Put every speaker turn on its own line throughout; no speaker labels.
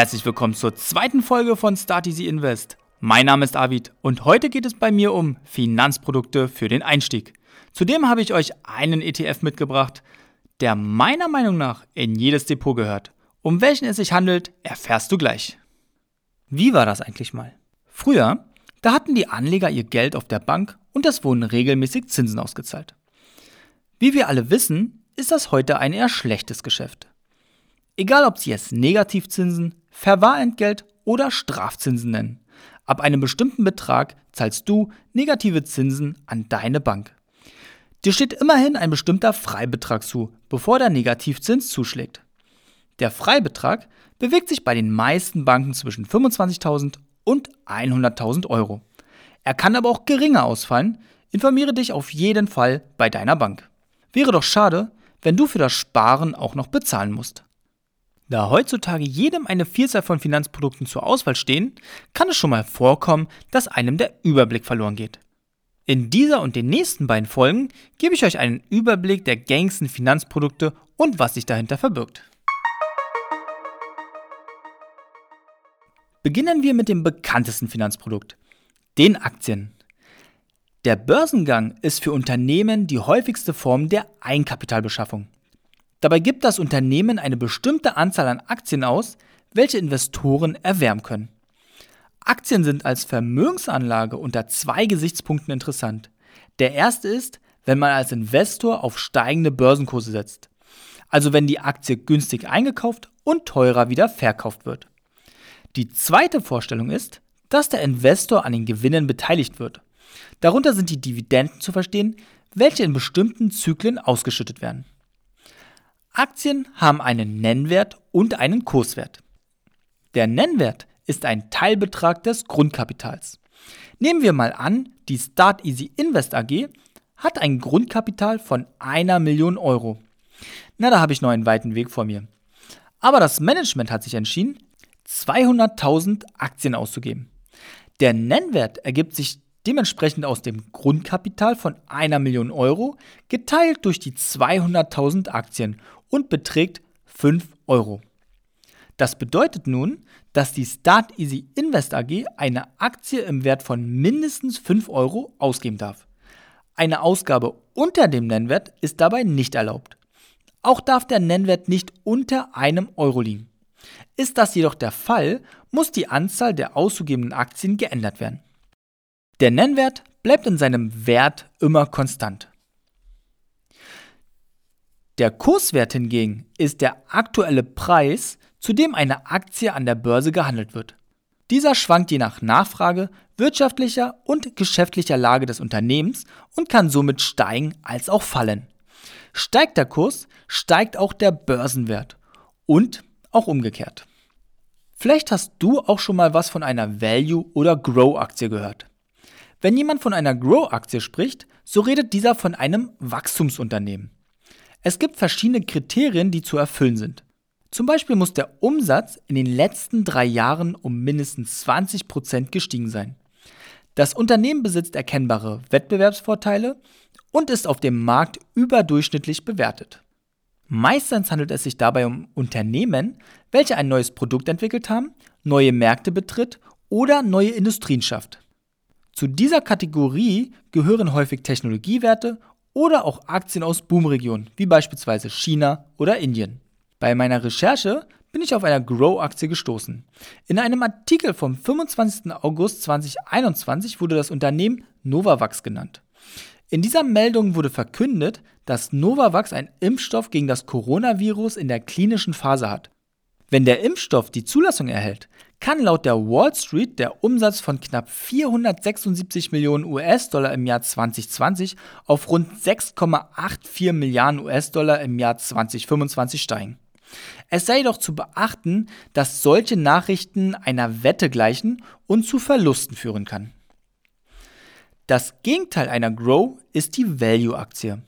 Herzlich willkommen zur zweiten Folge von Start Easy Invest. Mein Name ist Avid und heute geht es bei mir um Finanzprodukte für den Einstieg. Zudem habe ich euch einen ETF mitgebracht, der meiner Meinung nach in jedes Depot gehört. Um welchen es sich handelt, erfährst du gleich. Wie war das eigentlich mal? Früher, da hatten die Anleger ihr Geld auf der Bank und es wurden regelmäßig Zinsen ausgezahlt. Wie wir alle wissen, ist das heute ein eher schlechtes Geschäft. Egal ob sie es Negativzinsen, Verwahrentgelt oder Strafzinsen nennen. Ab einem bestimmten Betrag zahlst du negative Zinsen an deine Bank. Dir steht immerhin ein bestimmter Freibetrag zu, bevor der Negativzins zuschlägt. Der Freibetrag bewegt sich bei den meisten Banken zwischen 25.000 und 100.000 Euro. Er kann aber auch geringer ausfallen. Informiere dich auf jeden Fall bei deiner Bank. Wäre doch schade, wenn du für das Sparen auch noch bezahlen musst. Da heutzutage jedem eine Vielzahl von Finanzprodukten zur Auswahl stehen, kann es schon mal vorkommen, dass einem der Überblick verloren geht. In dieser und den nächsten beiden Folgen gebe ich euch einen Überblick der gängigsten Finanzprodukte und was sich dahinter verbirgt. Beginnen wir mit dem bekanntesten Finanzprodukt, den Aktien. Der Börsengang ist für Unternehmen die häufigste Form der Eigenkapitalbeschaffung. Dabei gibt das Unternehmen eine bestimmte Anzahl an Aktien aus, welche Investoren erwärmen können. Aktien sind als Vermögensanlage unter zwei Gesichtspunkten interessant. Der erste ist, wenn man als Investor auf steigende Börsenkurse setzt. Also wenn die Aktie günstig eingekauft und teurer wieder verkauft wird. Die zweite Vorstellung ist, dass der Investor an den Gewinnen beteiligt wird. Darunter sind die Dividenden zu verstehen, welche in bestimmten Zyklen ausgeschüttet werden. Aktien haben einen Nennwert und einen Kurswert. Der Nennwert ist ein Teilbetrag des Grundkapitals. Nehmen wir mal an, die Start Easy Invest AG hat ein Grundkapital von einer Million Euro. Na, da habe ich noch einen weiten Weg vor mir. Aber das Management hat sich entschieden, 200.000 Aktien auszugeben. Der Nennwert ergibt sich dementsprechend aus dem Grundkapital von einer Million Euro geteilt durch die 200.000 Aktien und beträgt 5 Euro. Das bedeutet nun, dass die Start Easy Invest AG eine Aktie im Wert von mindestens 5 Euro ausgeben darf. Eine Ausgabe unter dem Nennwert ist dabei nicht erlaubt. Auch darf der Nennwert nicht unter einem Euro liegen. Ist das jedoch der Fall, muss die Anzahl der auszugebenden Aktien geändert werden. Der Nennwert bleibt in seinem Wert immer konstant. Der Kurswert hingegen ist der aktuelle Preis, zu dem eine Aktie an der Börse gehandelt wird. Dieser schwankt je nach Nachfrage, wirtschaftlicher und geschäftlicher Lage des Unternehmens und kann somit steigen als auch fallen. Steigt der Kurs, steigt auch der Börsenwert und auch umgekehrt. Vielleicht hast du auch schon mal was von einer Value- oder Grow-Aktie gehört. Wenn jemand von einer Grow-Aktie spricht, so redet dieser von einem Wachstumsunternehmen. Es gibt verschiedene Kriterien, die zu erfüllen sind. Zum Beispiel muss der Umsatz in den letzten drei Jahren um mindestens 20 Prozent gestiegen sein. Das Unternehmen besitzt erkennbare Wettbewerbsvorteile und ist auf dem Markt überdurchschnittlich bewertet. Meistens handelt es sich dabei um Unternehmen, welche ein neues Produkt entwickelt haben, neue Märkte betritt oder neue Industrien schafft. Zu dieser Kategorie gehören häufig Technologiewerte oder auch Aktien aus Boomregionen, wie beispielsweise China oder Indien. Bei meiner Recherche bin ich auf einer Grow-Aktie gestoßen. In einem Artikel vom 25. August 2021 wurde das Unternehmen Novavax genannt. In dieser Meldung wurde verkündet, dass Novavax einen Impfstoff gegen das Coronavirus in der klinischen Phase hat. Wenn der Impfstoff die Zulassung erhält, kann laut der Wall Street der Umsatz von knapp 476 Millionen US-Dollar im Jahr 2020 auf rund 6,84 Milliarden US-Dollar im Jahr 2025 steigen. Es sei jedoch zu beachten, dass solche Nachrichten einer Wette gleichen und zu Verlusten führen kann. Das Gegenteil einer Grow ist die Value-Aktie.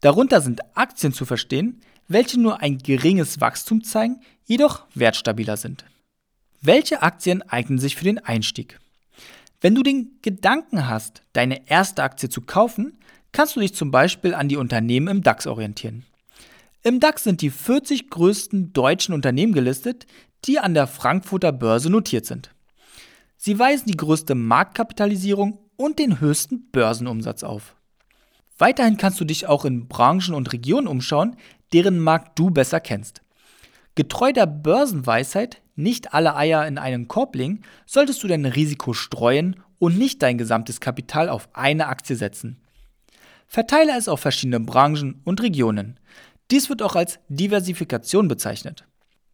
Darunter sind Aktien zu verstehen, welche nur ein geringes Wachstum zeigen, jedoch wertstabiler sind. Welche Aktien eignen sich für den Einstieg? Wenn du den Gedanken hast, deine erste Aktie zu kaufen, kannst du dich zum Beispiel an die Unternehmen im DAX orientieren. Im DAX sind die 40 größten deutschen Unternehmen gelistet, die an der Frankfurter Börse notiert sind. Sie weisen die größte Marktkapitalisierung und den höchsten Börsenumsatz auf. Weiterhin kannst du dich auch in Branchen und Regionen umschauen, deren Markt du besser kennst. Getreu der Börsenweisheit, nicht alle Eier in einen Korb legen, solltest du dein Risiko streuen und nicht dein gesamtes Kapital auf eine Aktie setzen. Verteile es auf verschiedene Branchen und Regionen. Dies wird auch als Diversifikation bezeichnet.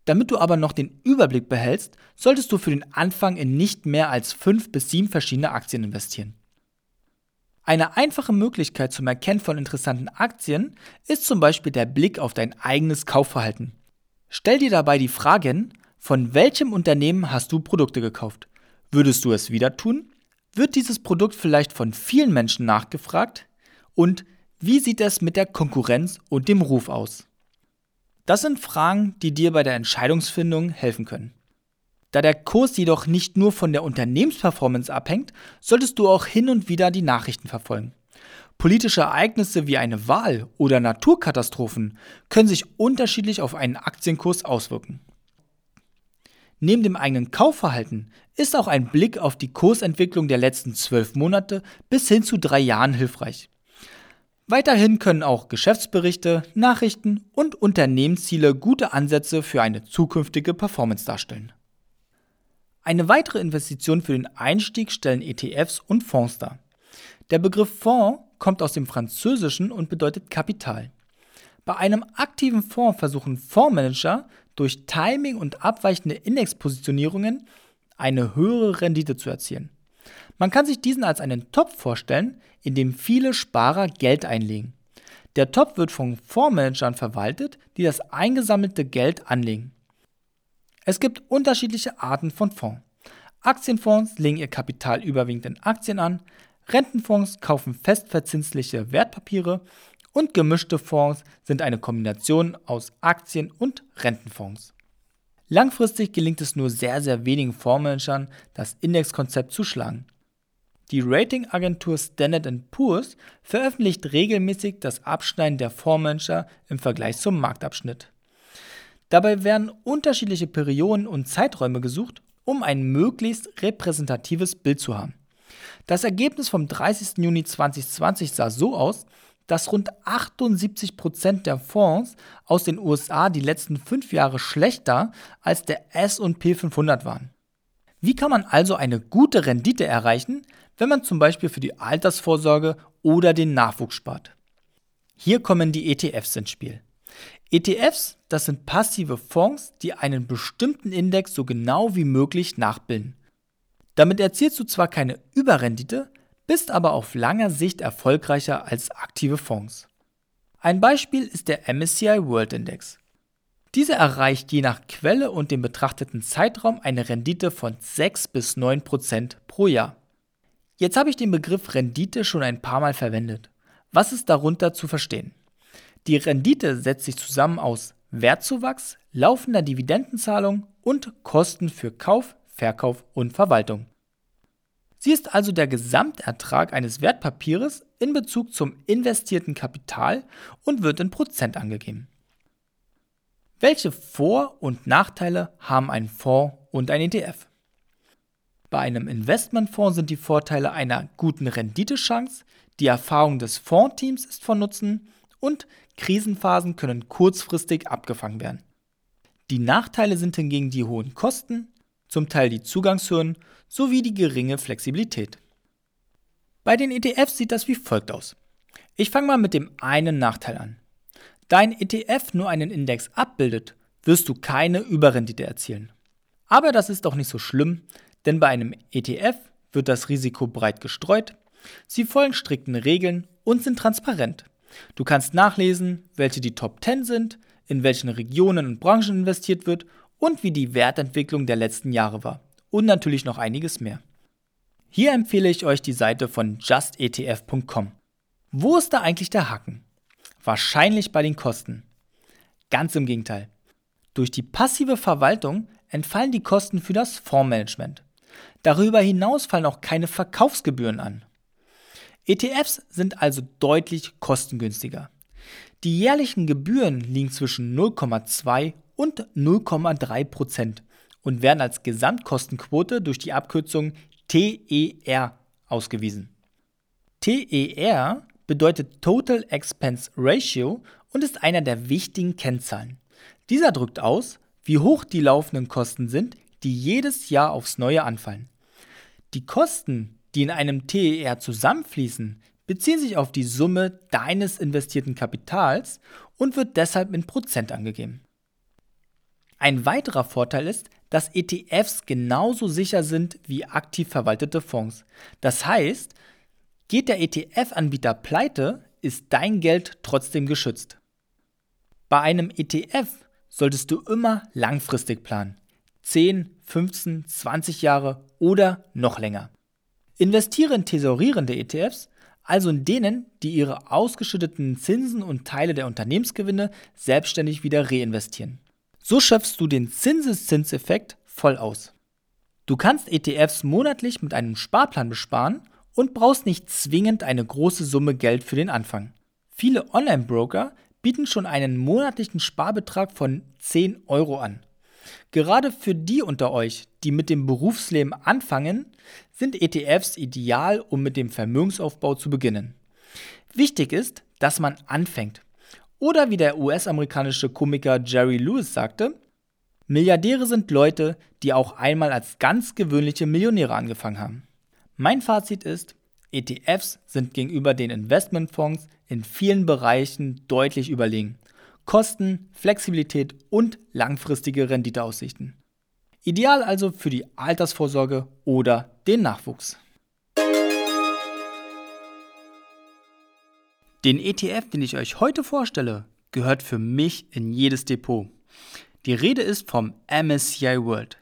Damit du aber noch den Überblick behältst, solltest du für den Anfang in nicht mehr als fünf bis sieben verschiedene Aktien investieren. Eine einfache Möglichkeit zum Erkennen von interessanten Aktien ist zum Beispiel der Blick auf dein eigenes Kaufverhalten. Stell dir dabei die Fragen, von welchem Unternehmen hast du Produkte gekauft? Würdest du es wieder tun? Wird dieses Produkt vielleicht von vielen Menschen nachgefragt? Und wie sieht es mit der Konkurrenz und dem Ruf aus? Das sind Fragen, die dir bei der Entscheidungsfindung helfen können. Da der Kurs jedoch nicht nur von der Unternehmensperformance abhängt, solltest du auch hin und wieder die Nachrichten verfolgen. Politische Ereignisse wie eine Wahl oder Naturkatastrophen können sich unterschiedlich auf einen Aktienkurs auswirken. Neben dem eigenen Kaufverhalten ist auch ein Blick auf die Kursentwicklung der letzten zwölf Monate bis hin zu drei Jahren hilfreich. Weiterhin können auch Geschäftsberichte, Nachrichten und Unternehmensziele gute Ansätze für eine zukünftige Performance darstellen. Eine weitere Investition für den Einstieg stellen ETFs und Fonds dar. Der Begriff Fonds kommt aus dem Französischen und bedeutet Kapital. Bei einem aktiven Fonds versuchen Fondsmanager durch Timing und abweichende Indexpositionierungen eine höhere Rendite zu erzielen. Man kann sich diesen als einen Topf vorstellen, in dem viele Sparer Geld einlegen. Der Topf wird von Fondsmanagern verwaltet, die das eingesammelte Geld anlegen. Es gibt unterschiedliche Arten von Fonds. Aktienfonds legen ihr Kapital überwiegend in Aktien an, Rentenfonds kaufen festverzinsliche Wertpapiere und gemischte Fonds sind eine Kombination aus Aktien und Rentenfonds. Langfristig gelingt es nur sehr, sehr wenigen Fondsmanagern, das Indexkonzept zu schlagen. Die Ratingagentur Standard Poor's veröffentlicht regelmäßig das Abschneiden der Fondsmanager im Vergleich zum Marktabschnitt. Dabei werden unterschiedliche Perioden und Zeiträume gesucht, um ein möglichst repräsentatives Bild zu haben. Das Ergebnis vom 30. Juni 2020 sah so aus, dass rund 78% der Fonds aus den USA die letzten fünf Jahre schlechter als der SP 500 waren. Wie kann man also eine gute Rendite erreichen, wenn man zum Beispiel für die Altersvorsorge oder den Nachwuchs spart. Hier kommen die ETFs ins Spiel. ETFs, das sind passive Fonds, die einen bestimmten Index so genau wie möglich nachbilden. Damit erzielst du zwar keine Überrendite, bist aber auf langer Sicht erfolgreicher als aktive Fonds. Ein Beispiel ist der MSCI World Index. Dieser erreicht je nach Quelle und dem betrachteten Zeitraum eine Rendite von 6 bis 9 Prozent pro Jahr. Jetzt habe ich den Begriff Rendite schon ein paar Mal verwendet. Was ist darunter zu verstehen? Die Rendite setzt sich zusammen aus Wertzuwachs, laufender Dividendenzahlung und Kosten für Kauf, Verkauf und Verwaltung. Sie ist also der Gesamtertrag eines Wertpapieres in Bezug zum investierten Kapital und wird in Prozent angegeben. Welche Vor- und Nachteile haben ein Fonds und ein ETF? Bei einem Investmentfonds sind die Vorteile einer guten Renditechance, die Erfahrung des Fondsteams ist von Nutzen und Krisenphasen können kurzfristig abgefangen werden. Die Nachteile sind hingegen die hohen Kosten, zum Teil die Zugangshürden sowie die geringe Flexibilität. Bei den ETFs sieht das wie folgt aus. Ich fange mal mit dem einen Nachteil an. Da ein ETF nur einen Index abbildet, wirst du keine Überrendite erzielen. Aber das ist auch nicht so schlimm, denn bei einem ETF wird das Risiko breit gestreut, sie folgen strikten Regeln und sind transparent. Du kannst nachlesen, welche die Top 10 sind, in welchen Regionen und Branchen investiert wird und wie die Wertentwicklung der letzten Jahre war. Und natürlich noch einiges mehr. Hier empfehle ich euch die Seite von justetf.com. Wo ist da eigentlich der Haken? Wahrscheinlich bei den Kosten. Ganz im Gegenteil. Durch die passive Verwaltung entfallen die Kosten für das Fondsmanagement. Darüber hinaus fallen auch keine Verkaufsgebühren an. ETFs sind also deutlich kostengünstiger. Die jährlichen Gebühren liegen zwischen 0,2 und 0,3 Prozent, und werden als Gesamtkostenquote durch die Abkürzung TER ausgewiesen. TER bedeutet Total Expense Ratio und ist einer der wichtigen Kennzahlen. Dieser drückt aus, wie hoch die laufenden Kosten sind, die jedes Jahr aufs Neue anfallen. Die Kosten, die in einem TER zusammenfließen, beziehen sich auf die Summe deines investierten Kapitals und wird deshalb in Prozent angegeben. Ein weiterer Vorteil ist, dass ETFs genauso sicher sind wie aktiv verwaltete Fonds. Das heißt, geht der ETF-Anbieter pleite, ist dein Geld trotzdem geschützt. Bei einem ETF solltest du immer langfristig planen. 10, 15, 20 Jahre oder noch länger. Investiere in tesorierende ETFs, also in denen, die ihre ausgeschütteten Zinsen und Teile der Unternehmensgewinne selbstständig wieder reinvestieren. So schöpfst du den Zinseszinseffekt voll aus. Du kannst ETFs monatlich mit einem Sparplan besparen und brauchst nicht zwingend eine große Summe Geld für den Anfang. Viele Online-Broker bieten schon einen monatlichen Sparbetrag von 10 Euro an. Gerade für die unter euch, die mit dem Berufsleben anfangen, sind ETFs ideal, um mit dem Vermögensaufbau zu beginnen. Wichtig ist, dass man anfängt. Oder wie der US-amerikanische Komiker Jerry Lewis sagte, Milliardäre sind Leute, die auch einmal als ganz gewöhnliche Millionäre angefangen haben. Mein Fazit ist, ETFs sind gegenüber den Investmentfonds in vielen Bereichen deutlich überlegen. Kosten, Flexibilität und langfristige Renditeaussichten. Ideal also für die Altersvorsorge oder den Nachwuchs. Den ETF, den ich euch heute vorstelle, gehört für mich in jedes Depot. Die Rede ist vom MSCI World.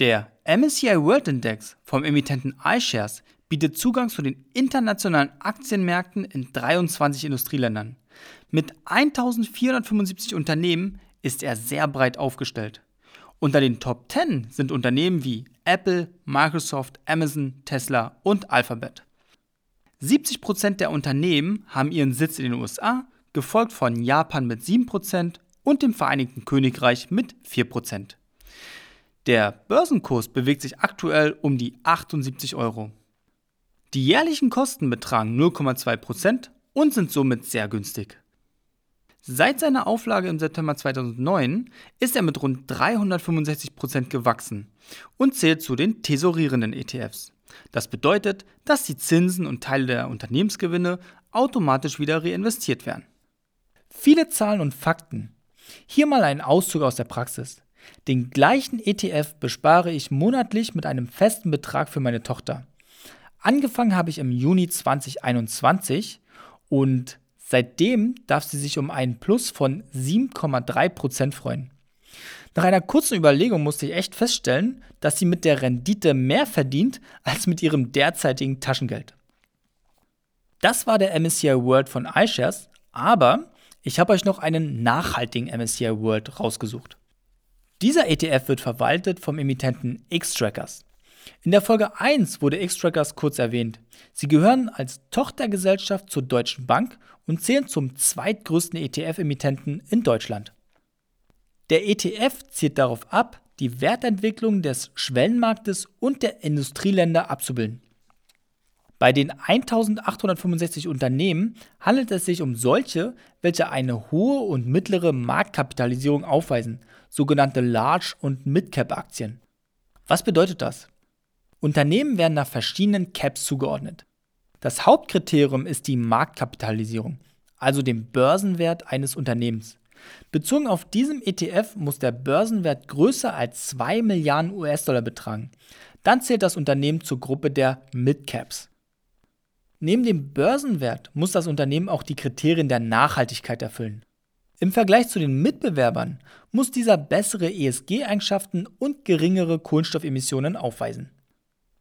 Der MSCI World Index vom Emittenten iShares bietet Zugang zu den internationalen Aktienmärkten in 23 Industrieländern. Mit 1475 Unternehmen ist er sehr breit aufgestellt. Unter den Top 10 sind Unternehmen wie Apple, Microsoft, Amazon, Tesla und Alphabet. 70% der Unternehmen haben ihren Sitz in den USA, gefolgt von Japan mit 7% und dem Vereinigten Königreich mit 4%. Der Börsenkurs bewegt sich aktuell um die 78 Euro. Die jährlichen Kosten betragen 0,2% und sind somit sehr günstig. Seit seiner Auflage im September 2009 ist er mit rund 365% gewachsen und zählt zu den tesorierenden ETFs. Das bedeutet, dass die Zinsen und Teile der Unternehmensgewinne automatisch wieder reinvestiert werden. Viele Zahlen und Fakten. Hier mal ein Auszug aus der Praxis. Den gleichen ETF bespare ich monatlich mit einem festen Betrag für meine Tochter. Angefangen habe ich im Juni 2021 und seitdem darf sie sich um einen Plus von 7,3% freuen. Nach einer kurzen Überlegung musste ich echt feststellen, dass sie mit der Rendite mehr verdient als mit ihrem derzeitigen Taschengeld. Das war der MSCI World von iShares, aber ich habe euch noch einen nachhaltigen MSCI World rausgesucht. Dieser ETF wird verwaltet vom Emittenten X-Trackers. In der Folge 1 wurde X-Trackers kurz erwähnt. Sie gehören als Tochtergesellschaft zur Deutschen Bank und zählen zum zweitgrößten ETF-Emittenten in Deutschland. Der ETF zielt darauf ab, die Wertentwicklung des Schwellenmarktes und der Industrieländer abzubilden. Bei den 1865 Unternehmen handelt es sich um solche, welche eine hohe und mittlere Marktkapitalisierung aufweisen, sogenannte Large- und Mid-Cap-Aktien. Was bedeutet das? Unternehmen werden nach verschiedenen Caps zugeordnet. Das Hauptkriterium ist die Marktkapitalisierung, also dem Börsenwert eines Unternehmens. Bezogen auf diesem ETF muss der Börsenwert größer als 2 Milliarden US-Dollar betragen. Dann zählt das Unternehmen zur Gruppe der Midcaps. Neben dem Börsenwert muss das Unternehmen auch die Kriterien der Nachhaltigkeit erfüllen. Im Vergleich zu den Mitbewerbern muss dieser bessere ESG-Eigenschaften und geringere Kohlenstoffemissionen aufweisen.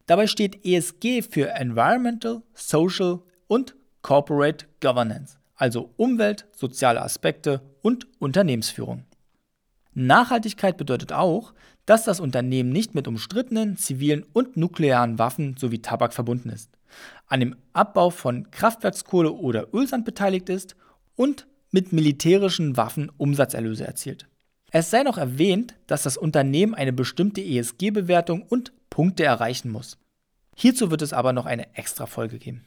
Dabei steht ESG für Environmental, Social und Corporate Governance, also Umwelt, soziale Aspekte und Unternehmensführung. Nachhaltigkeit bedeutet auch, dass das Unternehmen nicht mit umstrittenen zivilen und nuklearen Waffen sowie Tabak verbunden ist an dem Abbau von Kraftwerkskohle oder Ölsand beteiligt ist und mit militärischen Waffen Umsatzerlöse erzielt. Es sei noch erwähnt, dass das Unternehmen eine bestimmte ESG-Bewertung und Punkte erreichen muss. Hierzu wird es aber noch eine extra Folge geben.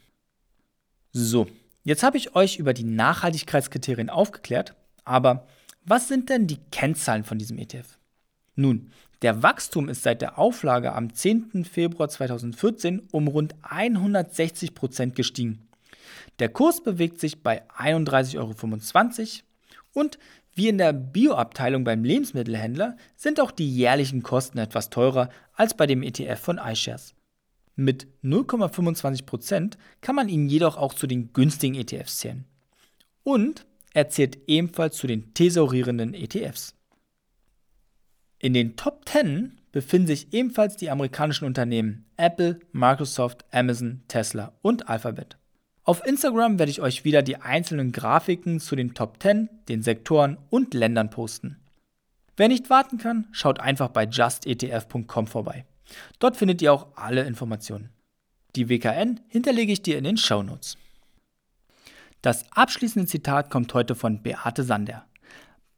So, jetzt habe ich euch über die Nachhaltigkeitskriterien aufgeklärt, aber was sind denn die Kennzahlen von diesem ETF? Nun, der Wachstum ist seit der Auflage am 10. Februar 2014 um rund 160 Prozent gestiegen. Der Kurs bewegt sich bei 31,25 Euro und wie in der Bioabteilung beim Lebensmittelhändler sind auch die jährlichen Kosten etwas teurer als bei dem ETF von iShares. Mit 0,25% kann man ihn jedoch auch zu den günstigen ETFs zählen. Und er zählt ebenfalls zu den thesaurierenden ETFs. In den Top 10 befinden sich ebenfalls die amerikanischen Unternehmen Apple, Microsoft, Amazon, Tesla und Alphabet. Auf Instagram werde ich euch wieder die einzelnen Grafiken zu den Top 10, den Sektoren und Ländern posten. Wer nicht warten kann, schaut einfach bei justetf.com vorbei. Dort findet ihr auch alle Informationen. Die WKN hinterlege ich dir in den Show Notes. Das abschließende Zitat kommt heute von Beate Sander.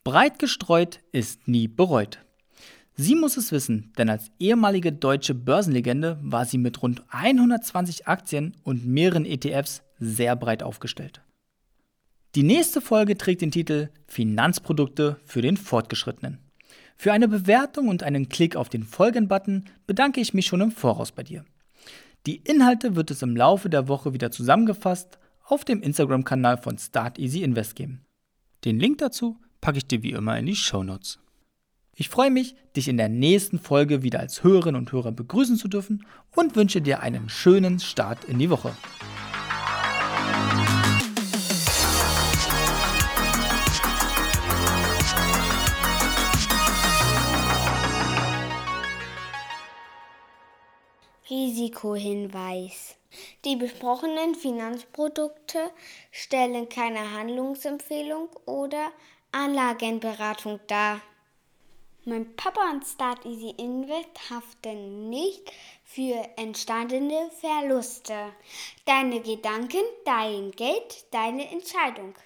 Breit gestreut ist nie bereut. Sie muss es wissen, denn als ehemalige deutsche Börsenlegende war sie mit rund 120 Aktien und mehreren ETFs sehr breit aufgestellt. Die nächste Folge trägt den Titel Finanzprodukte für den Fortgeschrittenen. Für eine Bewertung und einen Klick auf den Folgen-Button bedanke ich mich schon im Voraus bei dir. Die Inhalte wird es im Laufe der Woche wieder zusammengefasst auf dem Instagram-Kanal von Start Easy Invest geben. Den Link dazu packe ich dir wie immer in die Show Notes. Ich freue mich, dich in der nächsten Folge wieder als Hörerin und Hörer begrüßen zu dürfen und wünsche dir einen schönen Start in die Woche.
Risikohinweis. Die besprochenen Finanzprodukte stellen keine Handlungsempfehlung oder Anlagenberatung dar. Mein Papa und Start Easy Invest haften nicht für entstandene Verluste. Deine Gedanken, dein Geld, deine Entscheidung.